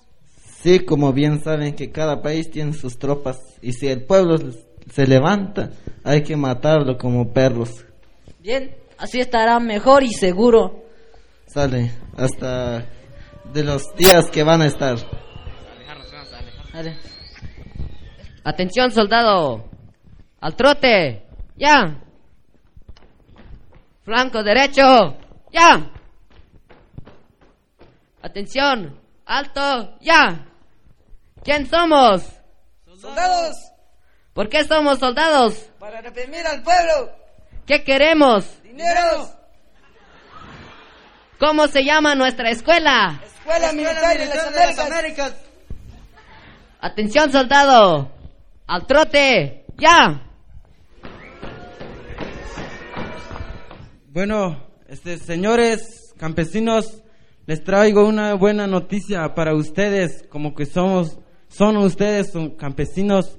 Sí, como bien saben que cada país tiene sus tropas y si el pueblo se levanta, hay que matarlo como perros. Bien, así estará mejor y seguro. Sale, hasta de los días que van a estar. Atención, soldado. Al trote. Ya. Flanco derecho. Ya. Atención, alto, ya. ¿Quién somos? Soldados, ¿Por qué somos soldados? para reprimir al pueblo. ¿Qué queremos? Dinero. ¿Cómo se llama nuestra escuela? Escuela Militar de las Américas. Atención, soldado. Al trote, ya. Bueno, este, señores campesinos, les traigo una buena noticia para ustedes, como que somos, son ustedes son campesinos.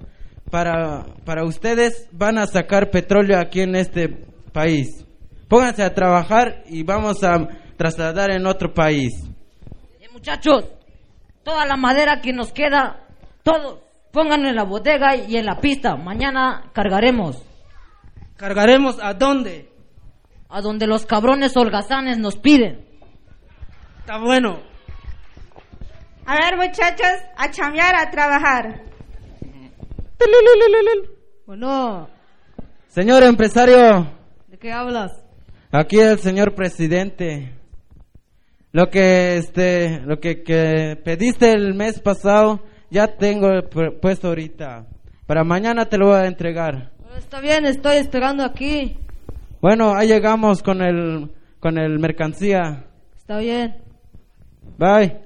Para, para ustedes van a sacar petróleo aquí en este país. Pónganse a trabajar y vamos a trasladar en otro país. Eh, muchachos, toda la madera que nos queda, todo, pónganlo en la bodega y en la pista. Mañana cargaremos. ¿Cargaremos a dónde? A donde los cabrones holgazanes nos piden. Está bueno. A ver, muchachos, a chambear, a trabajar. Bueno, Señor empresario, ¿de qué hablas? aquí el señor presidente. Lo que este, lo que, que pediste el mes pasado, ya tengo pu- puesto ahorita. Para mañana te lo voy a entregar. Está bien, estoy esperando aquí. Bueno, ahí llegamos con el con el mercancía. Está bien. Bye.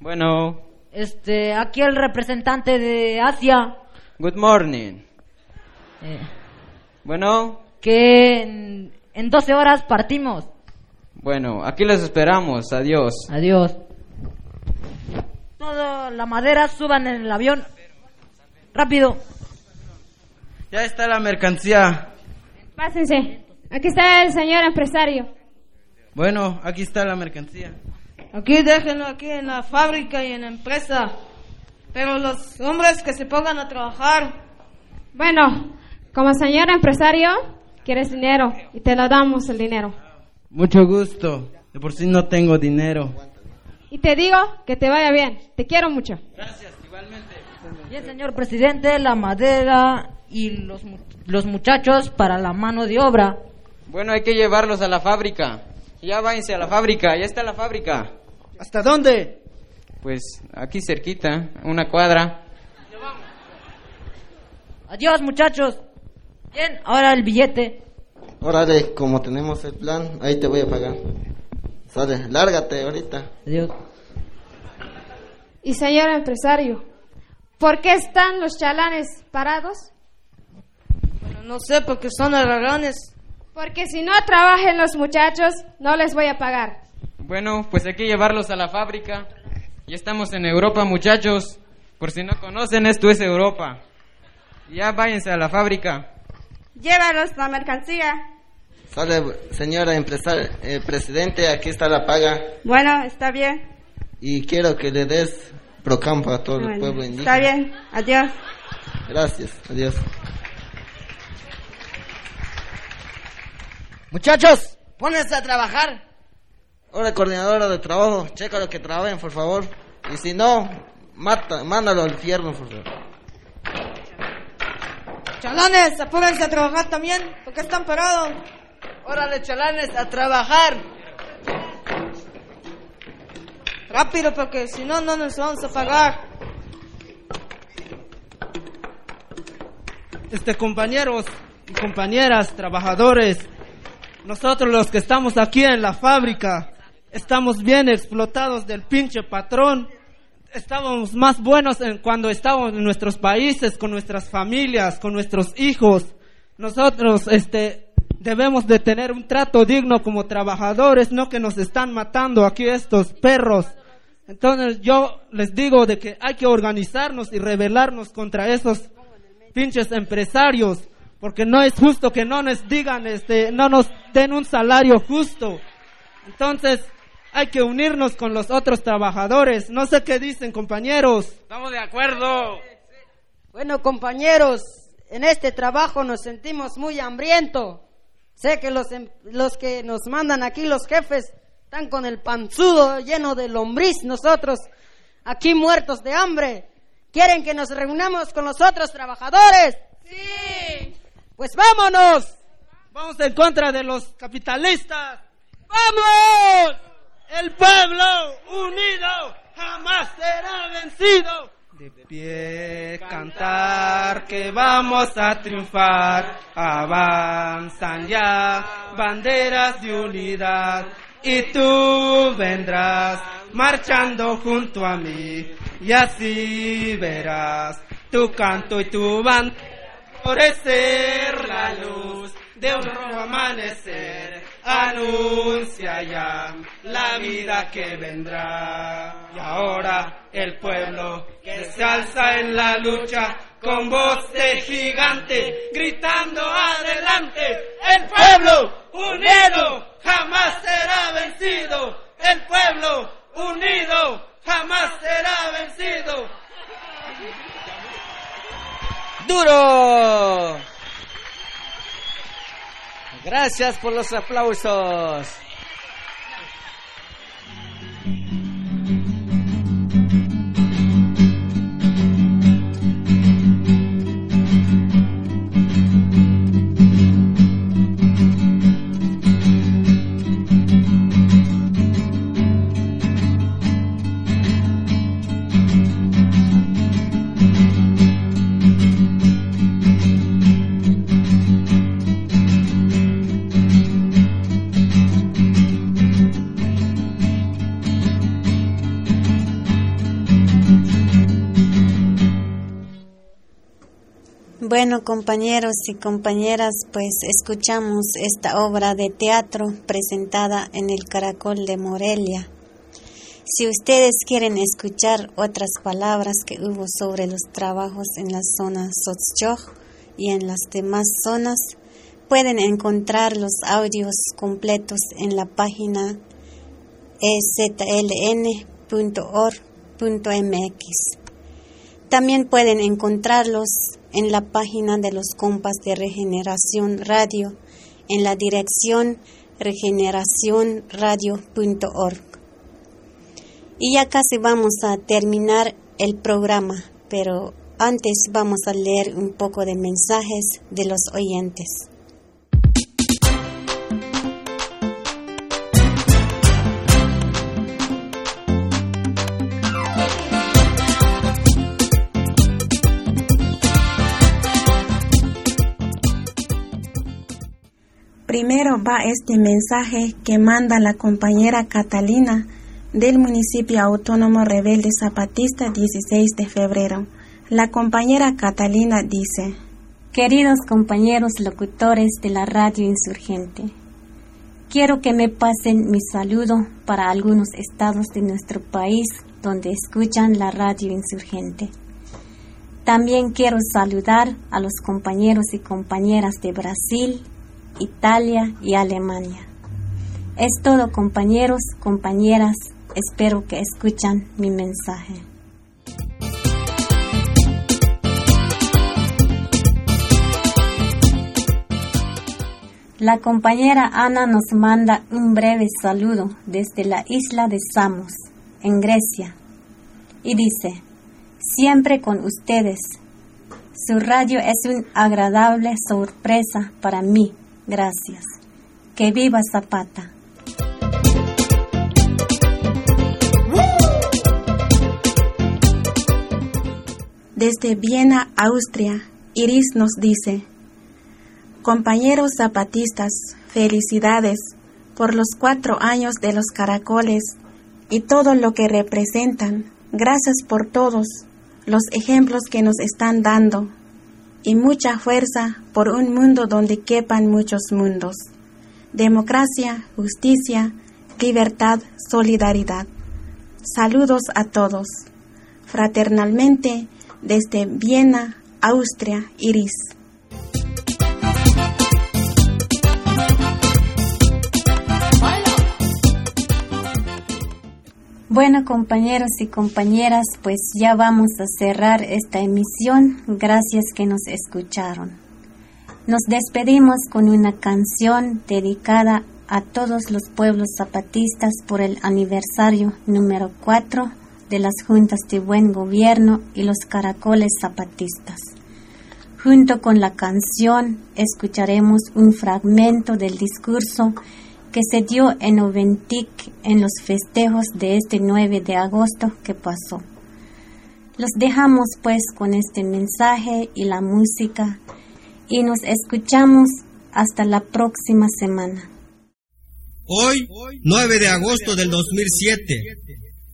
Bueno, Este, aquí el representante de Asia. good morning. eh, Bueno, que en, en 12 horas partimos. bueno, aquí les esperamos. Adiós. Adiós. Toda la madera suban en el avión. Rápido. Ya está la mercancía. Pásense. Aquí está el señor empresario. Bueno, aquí está la mercancía. Aquí déjenlo aquí en la fábrica y en la empresa. Pero los hombres que se pongan a trabajar. Bueno, como señor empresario, quieres dinero y te lo damos el dinero. Mucho gusto. De por sí no tengo dinero. Y te digo que te vaya bien. Te quiero mucho. Bien, señor presidente, la madera y los, los muchachos para la mano de obra. Bueno, hay que llevarlos a la fábrica. Ya váyanse a la fábrica. Ya está la fábrica. ¿Hasta dónde? Pues aquí cerquita, una cuadra. Adiós, muchachos. Bien, ahora el billete. Órale, como tenemos el plan, ahí te voy a pagar. Sale, lárgate ahorita. Adiós. Y señor empresario, ¿por qué están los chalanes parados? Bueno, no sé porque son haraganes. Porque si no trabajan los muchachos, no les voy a pagar. Bueno, pues hay que llevarlos a la fábrica. Ya estamos en Europa, muchachos. Por si no conocen, esto es Europa. Ya váyanse a la fábrica. Llévalos la mercancía. Sale, señora empresaria, eh, presidente, aquí está la paga. Bueno, está bien. Y quiero que le des procampo a todo el Bueno, pueblo indígena. está bien. Adiós. Gracias, adiós. Muchachos, pónganse a trabajar. Ahora, coordinadora de trabajo, checa lo que trabajen, por favor. Y si no, mata, mándalo al infierno, por favor. Chalanes, apúrense a trabajar también. ¿Por qué están parados? Órale, chalanes, a trabajar. Rápido, porque si no, no nos vamos a pagar. Este, compañeros y compañeras, trabajadores, nosotros los que estamos aquí en la fábrica, estamos bien explotados del pinche patrón. Estábamos más buenos en cuando estábamos en nuestros países, con nuestras familias, con nuestros hijos. Nosotros, este, debemos de tener un trato digno como trabajadores, no que nos están matando aquí estos perros. Entonces yo les digo de que hay que organizarnos y rebelarnos contra esos pinches empresarios, porque no es justo que no nos digan, este, no nos den un salario justo. Entonces, hay que unirnos con los otros trabajadores. No sé qué dicen, compañeros. Estamos de acuerdo. Bueno, compañeros, en este trabajo nos sentimos muy hambrientos. Sé que los, em- los que nos mandan aquí, los jefes, están con el panzudo lleno de lombriz. Nosotros, aquí muertos de hambre. ¿Quieren que nos reunamos con los otros trabajadores? Sí. Pues vámonos. Vamos en contra de los capitalistas. ¡Vamos! El pueblo unido jamás será vencido. De pie cantar que vamos a triunfar. Avanzan ya banderas de unidad. Y tú vendrás marchando junto a mí. Y así verás tu canto y tu banda florecer la luz de un nuevo amanecer anuncia ya la vida que vendrá. Y ahora el pueblo que se alza en la lucha con voz de gigante, gritando adelante, el pueblo unido jamás será vencido, el pueblo unido jamás será vencido. Duro. Gracias por los aplausos. Bueno, compañeros y compañeras, pues escuchamos esta obra de teatro presentada en el Caracol de Morelia. Si ustedes quieren escuchar otras palabras que hubo sobre los trabajos en la zona Sotzchoj y en las demás zonas, pueden encontrar los audios completos en la página ezln.org.mx. También pueden encontrarlos en la página de los compas de Regeneración Radio en la dirección regeneracionradio.org. Y ya casi vamos a terminar el programa, pero antes vamos a leer un poco de mensajes de los oyentes. Primero va este mensaje que manda la compañera Catalina del municipio autónomo rebelde zapatista 16 de febrero. La compañera Catalina dice, Queridos compañeros locutores de la radio insurgente, quiero que me pasen mi saludo para algunos estados de nuestro país donde escuchan la radio insurgente. También quiero saludar a los compañeros y compañeras de Brasil, Italia y Alemania. Es todo compañeros, compañeras, espero que escuchan mi mensaje. La compañera Ana nos manda un breve saludo desde la isla de Samos, en Grecia, y dice, siempre con ustedes. Su radio es una agradable sorpresa para mí Gracias. Que viva Zapata. Desde Viena, Austria, Iris nos dice, Compañeros zapatistas, felicidades por los cuatro años de los caracoles y todo lo que representan. Gracias por todos los ejemplos que nos están dando y mucha fuerza por un mundo donde quepan muchos mundos. Democracia, justicia, libertad, solidaridad. Saludos a todos. Fraternalmente, desde Viena, Austria, Iris. Bueno, compañeros y compañeras, pues ya vamos a cerrar esta emisión. Gracias que nos escucharon. Nos despedimos con una canción dedicada a todos los pueblos zapatistas por el aniversario número 4 de las juntas de buen gobierno y los caracoles zapatistas. Junto con la canción escucharemos un fragmento del discurso que se dio en Oventic en los festejos de este 9 de agosto que pasó. Los dejamos pues con este mensaje y la música y nos escuchamos hasta la próxima semana. Hoy, 9 de agosto del 2007,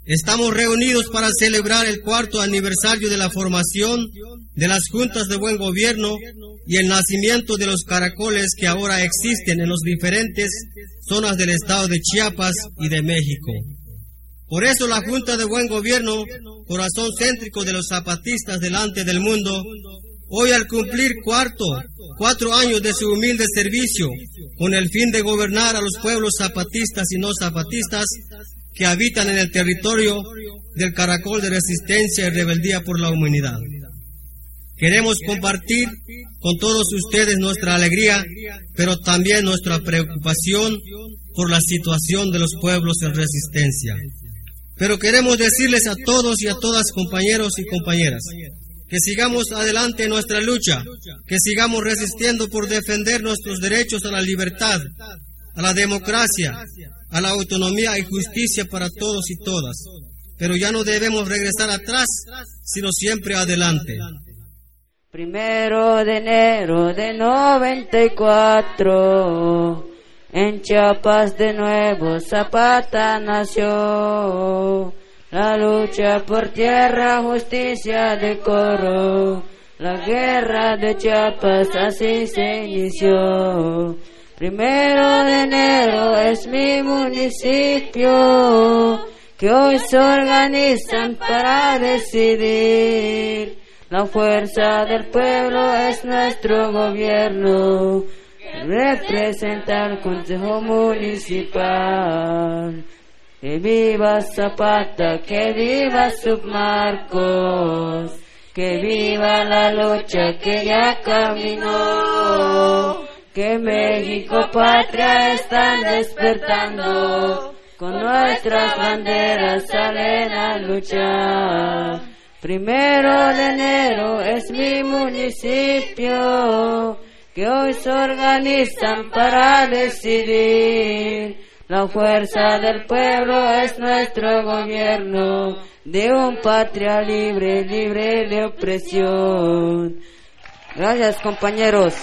estamos reunidos para celebrar el cuarto aniversario de la formación de las juntas de buen gobierno y el nacimiento de los caracoles que ahora existen en las diferentes zonas del estado de Chiapas y de México. Por eso la Junta de Buen Gobierno, corazón céntrico de los zapatistas delante del mundo, hoy al cumplir cuarto, cuatro años de su humilde servicio, con el fin de gobernar a los pueblos zapatistas y no zapatistas que habitan en el territorio del caracol de resistencia y rebeldía por la humanidad. Queremos compartir con todos ustedes nuestra alegría, pero también nuestra preocupación por la situación de los pueblos en resistencia. Pero queremos decirles a todos y a todas compañeros y compañeras que sigamos adelante en nuestra lucha, que sigamos resistiendo por defender nuestros derechos a la libertad, a la democracia, a la autonomía y justicia para todos y todas. Pero ya no debemos regresar atrás, sino siempre adelante. Primero de enero de 94, en Chiapas de nuevo Zapata nació. La lucha por tierra, justicia, decoro. La guerra de Chiapas así se inició. Primero de enero es mi municipio, que hoy se organizan para decidir. La fuerza del pueblo es nuestro gobierno, representa al Consejo Municipal. Que viva Zapata, que viva Submarcos, que viva la lucha que ya caminó, que México patria están despertando, con nuestras banderas salen a luchar. Primero de enero es mi municipio, que hoy se organizan para decidir. La fuerza del pueblo es nuestro gobierno, de un patria libre, libre de opresión. Gracias compañeros.